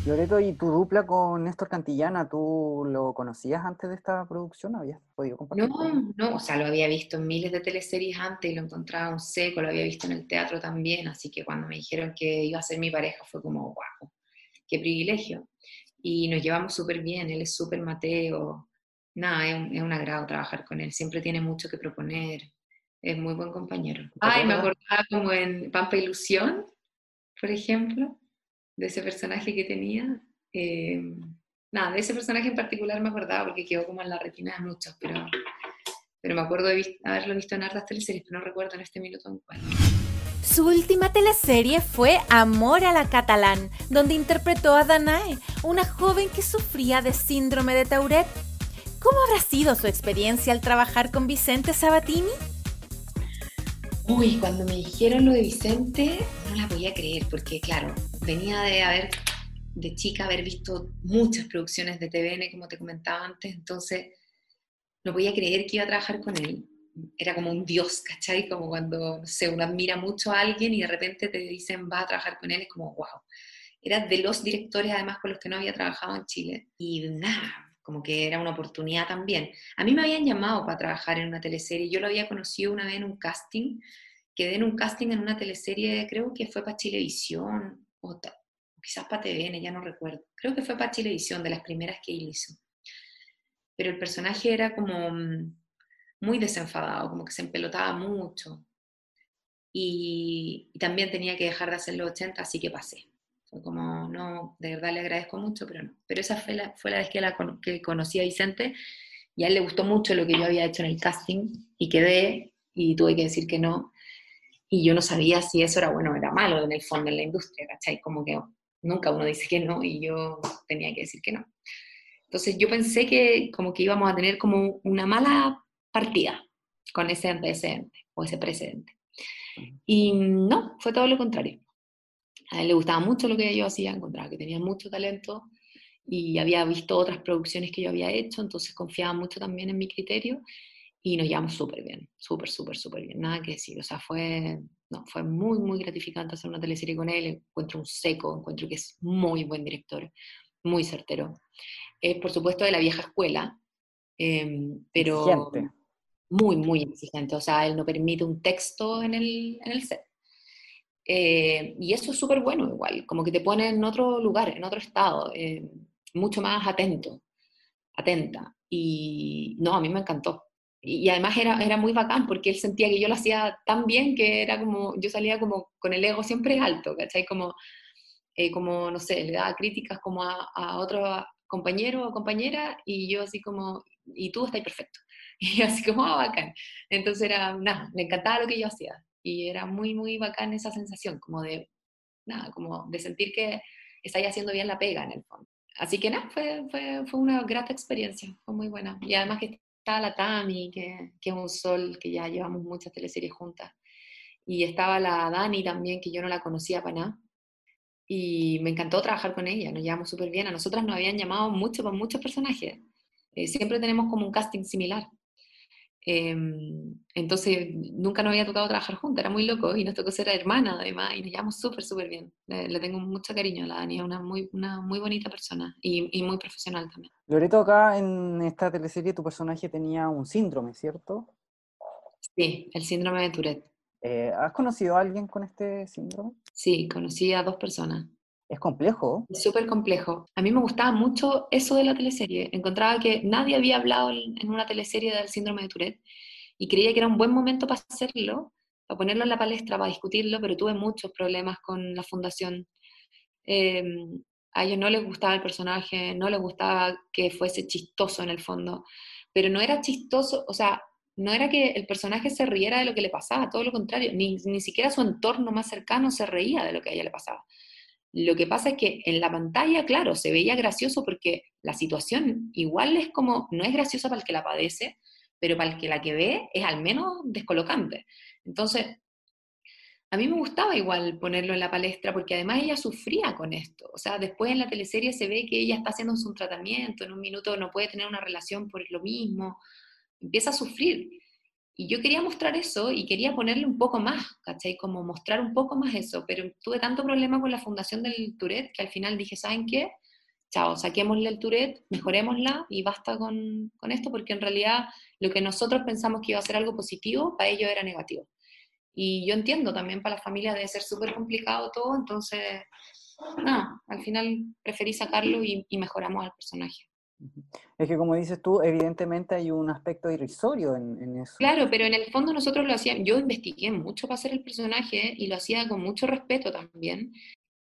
Loreto, ¿y tu dupla con Néstor Cantillana, tú lo conocías antes de esta producción? ¿Habías podido compartir? No, no, o sea, lo había visto en miles de teleseries antes y lo encontraba un seco, lo había visto en el teatro también, así que cuando me dijeron que iba a ser mi pareja fue como, wow, qué privilegio y nos llevamos súper bien, él es súper Mateo, nada, es un, es un, agrado trabajar con él, siempre tiene mucho que proponer, es muy buen compañero. Ay, me acordaba como en Pampa Ilusión, por ejemplo, de ese personaje que tenía. Eh, nada, de ese personaje en particular me acordaba porque quedó como en la retina de muchos, pero, pero me acuerdo de haberlo visto en hartas teleseries, pero no recuerdo en este minuto en cuál. Su última teleserie fue Amor a la Catalán, donde interpretó a Danae, una joven que sufría de síndrome de Tourette. ¿Cómo habrá sido su experiencia al trabajar con Vicente Sabatini? Uy, cuando me dijeron lo de Vicente, no la podía creer, porque claro, venía de haber, de chica, haber visto muchas producciones de TVN, como te comentaba antes, entonces no podía creer que iba a trabajar con él era como un dios, ¿cachai? Como cuando, no sé, uno admira mucho a alguien y de repente te dicen, va a trabajar con él, es como, wow. era de los directores además con los que no había trabajado en Chile. Y nada, como que era una oportunidad también. A mí me habían llamado para trabajar en una teleserie, yo lo había conocido una vez en un casting, quedé en un casting en una teleserie, creo que fue para Chilevisión, o, quizás para TVN, ya no recuerdo. Creo que fue para Chilevisión, de las primeras que él hizo. Pero el personaje era como mm, muy desenfadado, como que se empelotaba mucho. Y, también tenía que dejar de hacer los 80, así que pasé. Fue como, no, de verdad le agradezco mucho, pero no. Pero esa fue la, fue la vez que, la, que conocí a Vicente y a él le gustó mucho lo que yo había hecho en el casting y quedé y tuve que decir que no. Y yo no sabía si eso era bueno o era malo en el fondo en la industria, ¿cachai? Como que nunca uno dice que no y yo tenía que decir que no. Entonces yo pensé que como que íbamos a tener como una mala partida con ese antecedente o ese precedente. Y no, fue todo lo contrario a él le gustaba mucho lo que yo hacía, encontraba que tenía mucho talento y había visto otras producciones que yo había hecho, entonces confiaba mucho también en mi criterio y nos llevamos súper bien, súper, súper, súper bien, nada que decir, o sea, fue, no, fue muy, muy gratificante hacer una teleserie con él, encuentro un seco, encuentro que es muy buen director, muy certero. Es por supuesto de la vieja escuela, em, pero muy, muy exigente, o sea, él no permite un texto en el, en el set. Eh, y eso es súper bueno igual, como que te pone en otro lugar, en otro estado, eh, mucho más atento, atenta. Y no, a mí me encantó. Y, además era, era muy bacán porque él sentía que yo lo hacía tan bien que era como, yo salía como con el ego siempre alto, ¿cachai? Como, eh, como no sé, le daba críticas como a, a otro compañero o compañera y yo así como, y tú estás perfecto. Y así como, ah, bacán. Entonces era, nada, me encantaba lo que yo hacía y era muy, muy bacán esa sensación, como de, nada, como de sentir que estáis haciendo bien la pega en el fondo. Así que nada, fue, fue, fue, una grata experiencia, fue muy buena. Y además que estaba la Tami, que, que es un sol, que ya llevamos muchas teleseries juntas. Y estaba la Dani también, que yo no la conocía para nada. Y me encantó trabajar con ella, nos llevamos súper bien. A nosotras nos habían llamado mucho con muchos personajes. Eh, siempre tenemos como un casting similar. Em, entonces nunca nos había tocado trabajar juntas, era muy loco y nos tocó ser hermana además y nos llevamos súper, súper bien. Le, tengo mucho cariño a la Dani, es una muy, una muy bonita persona y, y, muy profesional también. Loreto, acá en esta teleserie tu personaje tenía un síndrome, ¿cierto? Sí, el síndrome de Tourette. Eh, ¿Has conocido a alguien con este síndrome? Sí, conocí a dos personas. Es complejo. Es súper complejo. A mí me gustaba mucho eso de la teleserie. Encontraba que nadie había hablado en una teleserie del síndrome de Tourette y creía que era un buen momento para hacerlo, para ponerlo en la palestra, para discutirlo, pero tuve muchos problemas con la fundación. Em, a ellos no les gustaba el personaje, no les gustaba que fuese chistoso en el fondo, pero no era chistoso, o sea, no era que el personaje se riera de lo que le pasaba, todo lo contrario, ni, ni siquiera su entorno más cercano se reía de lo que a ella le pasaba. Lo que pasa es que en la pantalla, claro, se veía gracioso porque la situación igual es como, no es graciosa para el que la padece, pero para el que la que ve es al menos descolocante. Entonces, a mí me gustaba igual ponerlo en la palestra porque además ella sufría con esto. O sea, después en la teleserie se ve que ella está haciendo un tratamiento, en un minuto no puede tener una relación por lo mismo, empieza a sufrir. Y yo quería mostrar eso y quería ponerle un poco más, ¿cachai? Como mostrar un poco más eso, pero tuve tanto problema con la fundación del Tourette que al final dije, ¿saben qué? Chao, saquémosle el Tourette, mejorémosla y basta con, con esto, porque en realidad lo que nosotros pensamos que iba a ser algo positivo, para ellos era negativo. Y yo entiendo, también para la familia debe ser súper complicado todo, entonces, no, al final preferí sacarlo y, y mejoramos al personaje. Es que como dices tú, evidentemente hay un aspecto irrisorio en, eso. Claro, pero en el fondo nosotros lo hacíamos, yo investigué mucho para hacer el personaje y lo hacía con mucho respeto también.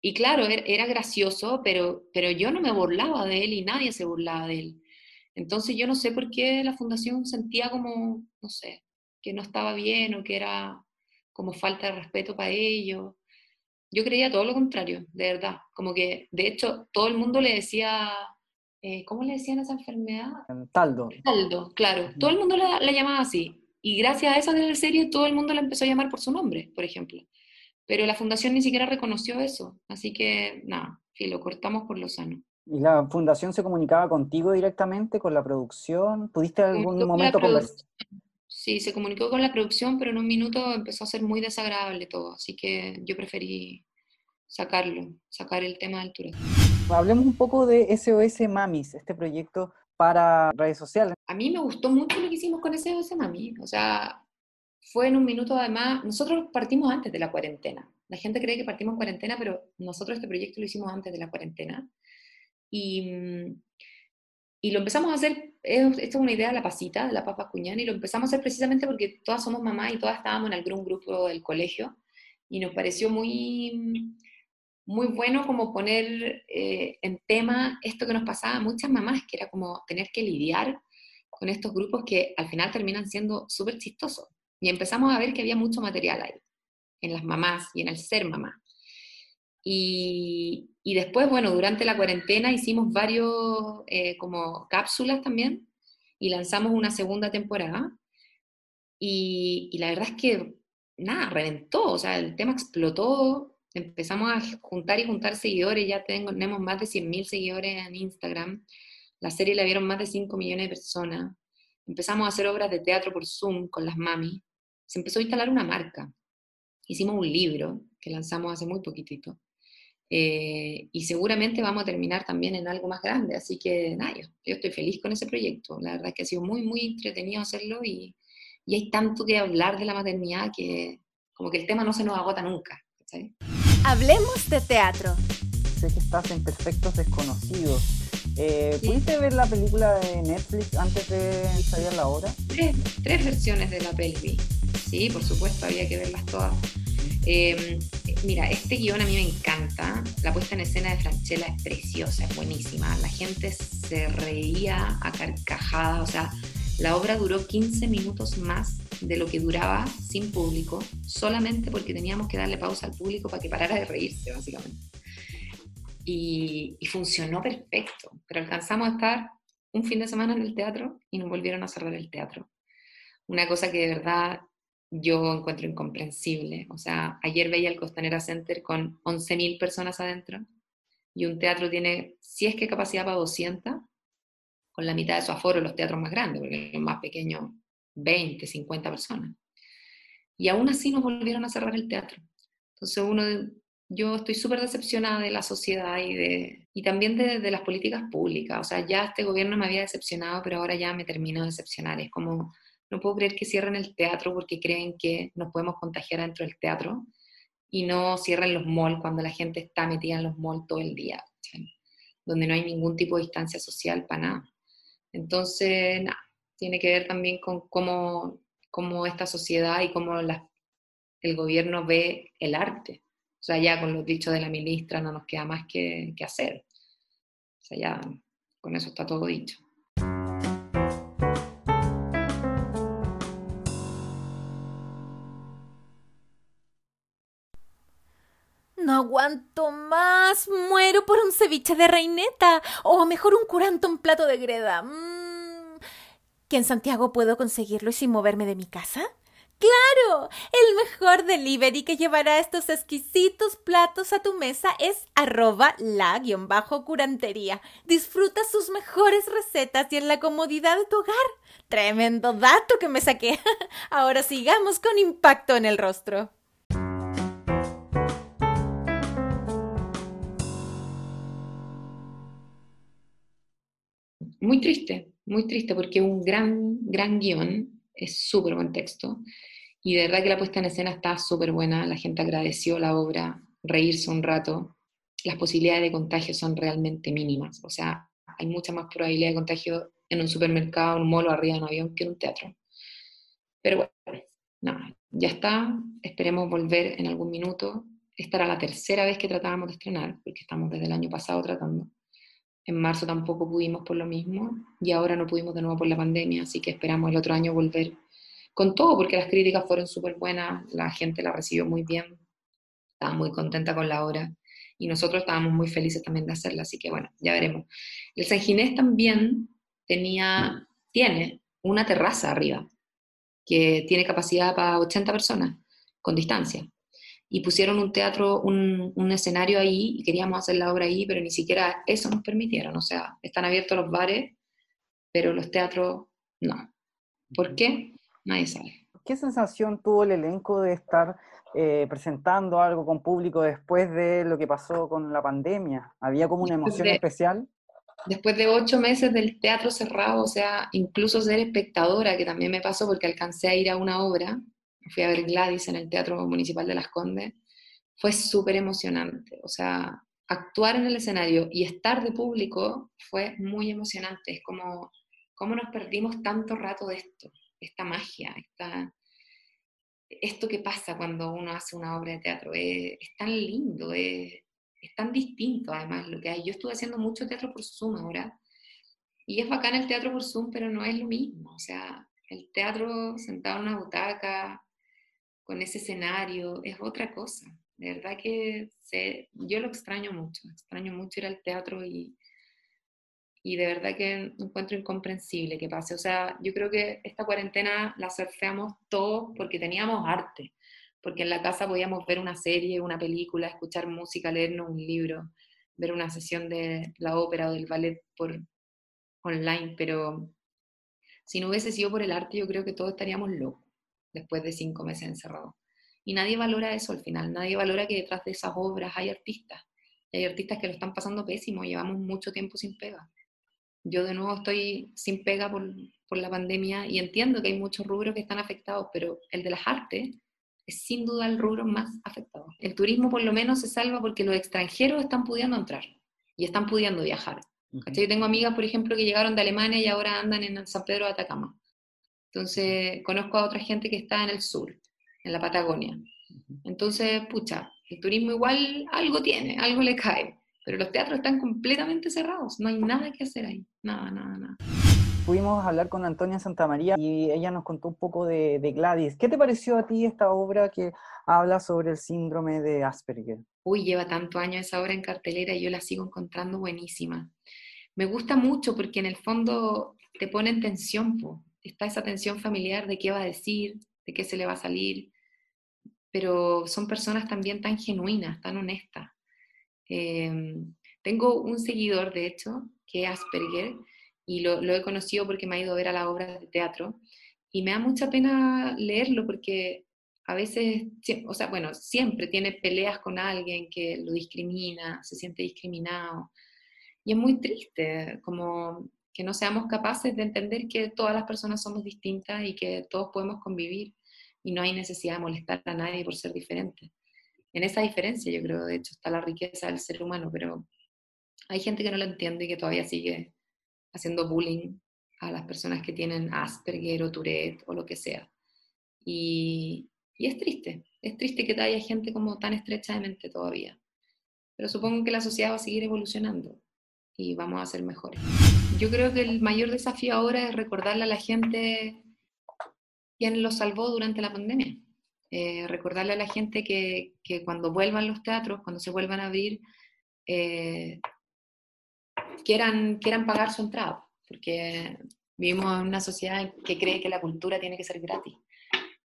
Y claro, er, era, gracioso, pero, pero yo no me burlaba de él y nadie se burlaba de él. Entonces yo no sé por qué la fundación sentía como, no sé, que no estaba bien o que era como falta de respeto para ellos. Yo creía todo lo contrario, de verdad. Como que, de hecho, todo el mundo le decía eh, ¿cómo le decían a esa enfermedad? Taldo. Taldo, claro. Todo el mundo la, llamaba así. Y gracias a esa serie todo el mundo la empezó a llamar por su nombre, por ejemplo. Pero la fundación ni siquiera reconoció eso. Así que, nada, lo cortamos por lo sano. ¿Y la fundación se comunicaba contigo directamente, con la producción? ¿Pudiste algún momento conversar? Sí, se comunicó con la producción, pero en un minuto empezó a ser muy desagradable todo. Así que yo preferí sacarlo, sacar el tema del turismo. Hablemos un poco de SOS Mamis, este proyecto para redes sociales. A mí me gustó mucho lo que hicimos con SOS Mamis, o sea, fue en un minuto además, nosotros partimos antes de la cuarentena. La gente cree que partimos en cuarentena, pero nosotros este proyecto lo hicimos antes de la cuarentena. Y, y lo empezamos a hacer, esto es una idea de la pasita, de la papa cuñana, y lo empezamos a hacer precisamente porque todas somos mamás y todas estábamos en algún grupo del colegio, y nos pareció muy, muy bueno como poner eh, en tema esto que nos pasaba a muchas mamás, que era como tener que lidiar con estos grupos que al final terminan siendo súper chistosos. Y empezamos a ver que había mucho material ahí, en las mamás y en el ser mamá. Y, y después, bueno, durante la cuarentena hicimos varios eh, como cápsulas también y lanzamos una segunda temporada. Y, y, la verdad es que, nada, reventó, o sea, el tema explotó, empezamos a juntar y juntar seguidores, ya tenemos más de 100.000 seguidores en Instagram, la serie la vieron más de 5 millones de personas, empezamos a hacer obras de teatro por Zoom con las mami, se empezó a instalar una marca. Hicimos un libro que lanzamos hace muy poquitito. Eh, y seguramente vamos a terminar también en algo más grande. Así que nada, yo, estoy feliz con ese proyecto. La verdad es que ha sido muy, muy entretenido hacerlo y, y, hay tanto que hablar de la maternidad que como que el tema no se nos agota nunca. Hablemos de teatro. Sé que estás en Perfectos Desconocidos. Eh, ¿Pudiste ver la película de Netflix antes de salir la hora? Tres, tres versiones de la peli. Sí, por supuesto, había que verlas todas. Em, mira, este guion a mí me encanta. La puesta en escena de Franchella es preciosa, es buenísima. La gente se reía a carcajadas. O sea, la obra duró 15 minutos más de lo que duraba sin público, solamente porque teníamos que darle pausa al público para que parara de reírse, básicamente. Y, funcionó perfecto. Pero alcanzamos a estar un fin de semana en el teatro y nos volvieron a cerrar el teatro. Una cosa que de verdad yo encuentro incomprensible. O sea, ayer veía el Costanera Center con 11.000 personas adentro y un teatro tiene, si es que capacidad para 200, con la mitad de su aforo los teatros más grandes, porque los más pequeños 20, 50 personas. Y aún así nos volvieron a cerrar el teatro. Entonces uno, yo estoy súper decepcionada de la sociedad y, de, y también de, de, las políticas públicas. O sea, ya este gobierno me había decepcionado, pero ahora ya me termino de decepcionar. Es como no puedo creer que cierren el teatro porque creen que nos podemos contagiar dentro del teatro y no cierren los malls cuando la gente está metida en los malls todo el día, donde no hay ningún tipo de distancia social para nada. Entonces, nada, tiene que ver también con cómo, esta sociedad y cómo el gobierno ve el arte. O sea, ya con los dichos de la ministra no nos queda más que, que hacer. O sea, ya con eso está todo dicho. Aguanto más. Muero por un ceviche de reineta. O mejor un curanto en plato de greda. Mm. ¿Que en Santiago puedo conseguirlo sin moverme de mi casa? ¡Claro! El mejor delivery que llevará estos exquisitos platos a tu mesa es arroba la-curantería. Disfruta sus mejores recetas y en la comodidad de tu hogar. Tremendo dato que me saqué. Ahora sigamos con impacto en el rostro. Muy triste, muy triste, porque un gran, gran guion, es súper buen texto, y de verdad que la puesta en escena está súper buena, la gente agradeció la obra, reírse un rato, las posibilidades de contagio son realmente mínimas, o sea, hay mucha más probabilidad de contagio en un supermercado, un molo, arriba de un avión, que en un teatro. Pero bueno, nada, ya está, esperemos volver en algún minuto. Esta era la tercera vez que tratábamos de estrenar, porque estamos desde el año pasado tratando. En marzo tampoco pudimos por lo mismo y ahora no pudimos de nuevo por la pandemia, así que esperamos el otro año volver con todo, porque las críticas fueron súper buenas, la gente la recibió muy bien, estaba muy contenta con la obra y nosotros estábamos muy felices también de hacerla, así que bueno, ya veremos. El San Ginés también tenía, tiene una terraza arriba, que tiene capacidad para 80 personas, con distancia y pusieron un teatro, un, un, escenario ahí y queríamos hacer la obra ahí, pero ni siquiera eso nos permitieron. O sea, están abiertos los bares, pero los teatros no. ¿Por qué? Nadie sabe. ¿qué sensación tuvo el elenco de estar eh, presentando algo con público después de lo que pasó con la pandemia? ¿Había como una emoción especial? Después de ocho meses del teatro cerrado, o sea, incluso ser espectadora, que también me pasó porque alcancé a ir a una obra, fui a ver Gladys en el Teatro Municipal de Las Condes, fue súper emocionante. O sea, actuar en el escenario y estar de público fue muy emocionante. Es como, ¿cómo nos perdimos tanto rato de esto? Esta magia, esta, esto que pasa cuando uno hace una obra de teatro. Es, tan lindo, es, es, tan distinto además lo que hay. Yo estuve haciendo mucho teatro por Zoom ahora. Y es bacán el teatro por Zoom, pero no es lo mismo. O sea, el teatro sentado en una butaca, con ese escenario, es otra cosa. De verdad que yo lo extraño mucho, extraño mucho ir al teatro y, y de verdad que encuentro incomprensible que pase. O sea, yo creo que esta cuarentena la surfeamos todos porque teníamos arte, porque en la casa podíamos ver una serie, una película, escuchar música, leernos un libro, ver una sesión de la ópera o del ballet por online, pero si no hubiese sido por el arte, yo creo que todos estaríamos locos después de cinco meses encerrados. Y nadie valora eso al final, nadie valora que detrás de esas obras hay artistas. hay artistas que lo están pasando pésimo, llevamos mucho tiempo sin pega. Yo de nuevo estoy sin pega por, por la pandemia y entiendo que hay muchos rubros que están afectados, pero el de las artes es sin duda el rubro más afectado. El turismo por lo menos se salva porque los extranjeros están pudiendo entrar y están pudiendo viajar. Yo tengo amigas, por ejemplo, que llegaron de Alemania y ahora andan en San Pedro de Atacama. Entonces, conozco a otra gente que está en el sur en la Patagonia. Entonces, pucha, el turismo igual algo tiene, algo le cae, pero los teatros están completamente cerrados, no hay nada que hacer ahí, nada, nada, nada. Pudimos hablar con Antonia Santamaría y ella nos contó un poco de, Gladys. ¿Qué te pareció a ti esta obra que habla sobre el síndrome de Asperger? Uy, lleva tanto años esa obra en cartelera y yo la sigo encontrando buenísima. Me gusta mucho porque en el fondo te pone en tensión, está esa tensión familiar de qué va a decir, de qué se le va a salir, pero son personas también tan genuinas, tan honestas. Em, tengo un seguidor, de hecho, que es Asperger, y lo, he conocido porque me ha ido a ver a la obra de teatro, y me da mucha pena leerlo porque a veces, o sea, bueno, siempre tiene peleas con alguien que lo discrimina, se siente discriminado, y es muy triste, como que no seamos capaces de entender que todas las personas somos distintas y que todos podemos convivir y no hay necesidad de molestar a nadie por ser diferente. En esa diferencia yo creo, de hecho, está la riqueza del ser humano, pero hay gente que no lo entiende y que todavía sigue haciendo bullying a las personas que tienen Asperger o Tourette o lo que sea. Y, y es triste, es triste que haya gente como tan estrecha de mente todavía. Pero supongo que la sociedad va a seguir evolucionando y vamos a ser mejores. Yo creo que el mayor desafío ahora es recordarle a la gente quién lo salvó durante la pandemia. Eh, recordarle a la gente que, que, cuando vuelvan los teatros, cuando se vuelvan a abrir, eh, quieran, quieran pagar su entrada, porque vivimos en una sociedad que cree que la cultura tiene que ser gratis,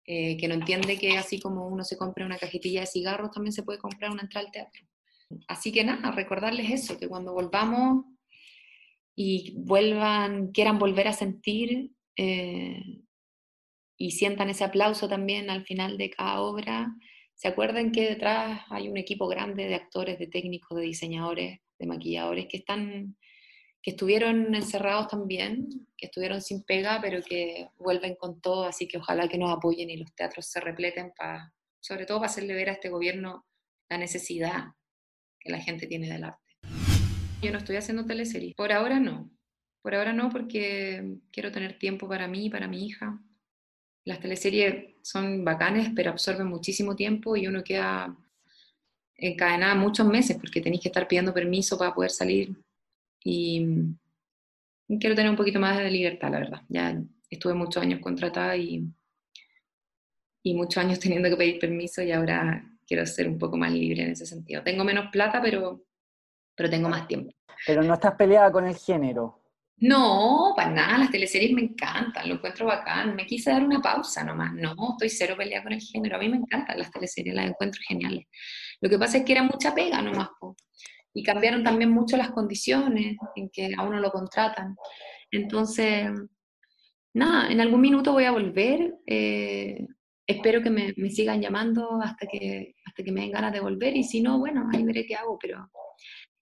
eh, que no entiende que así como uno se compra una cajetilla de cigarros, también se puede comprar una entrada al teatro. Así que nada, recordarles eso, que cuando volvamos y vuelvan, quieran volver a sentir, y sientan ese aplauso también al final de cada obra, se acuerden que detrás hay un equipo grande de actores, de técnicos, de diseñadores, de maquilladores que están que estuvieron encerrados también, que estuvieron sin pega, pero que vuelven con todo, así que ojalá que nos apoyen y los teatros se repleten para, sobre todo para hacerle ver a este gobierno la necesidad que la gente tiene del arte. Yo no estoy haciendo teleseries, por ahora no, por ahora no porque quiero tener tiempo para mí, para mi hija, las teleseries son bacanes, pero absorben muchísimo tiempo y uno queda encadenada muchos meses porque tenéis que estar pidiendo permiso para poder salir. Y, quiero tener un poquito más de libertad, la verdad. Ya estuve muchos años contratada y, y muchos años teniendo que pedir permiso y ahora quiero ser un poco más libre en ese sentido. Tengo menos plata, pero, pero tengo más tiempo. Pero no estás peleada con el género. No, para nada, las teleseries me encantan, lo encuentro bacán. Me quise dar una pausa nomás. No, estoy cero peleada con el género. A mí me encantan las teleseries, las encuentro geniales. Lo que pasa es que era mucha pega nomás. Y cambiaron también mucho las condiciones en que a uno lo contratan. Entonces, nada, en algún minuto voy a volver. Eh, espero que me, sigan llamando hasta que, hasta que me den ganas de volver y si no, bueno, ahí veré qué hago, pero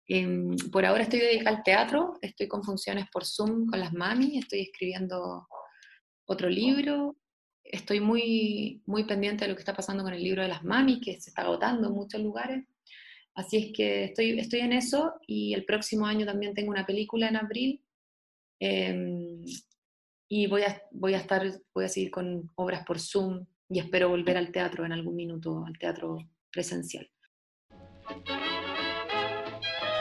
em, por ahora estoy dedicada al teatro, estoy con funciones por Zoom con las mami, estoy escribiendo otro libro, estoy muy, muy pendiente de lo que está pasando con el libro de las mami, que se está agotando en muchos lugares. Así es que estoy, estoy en eso y el próximo año también tengo una película en abril. Em, y voy a, voy a estar, voy a seguir con obras por Zoom y espero volver al teatro en algún minuto, al teatro presencial.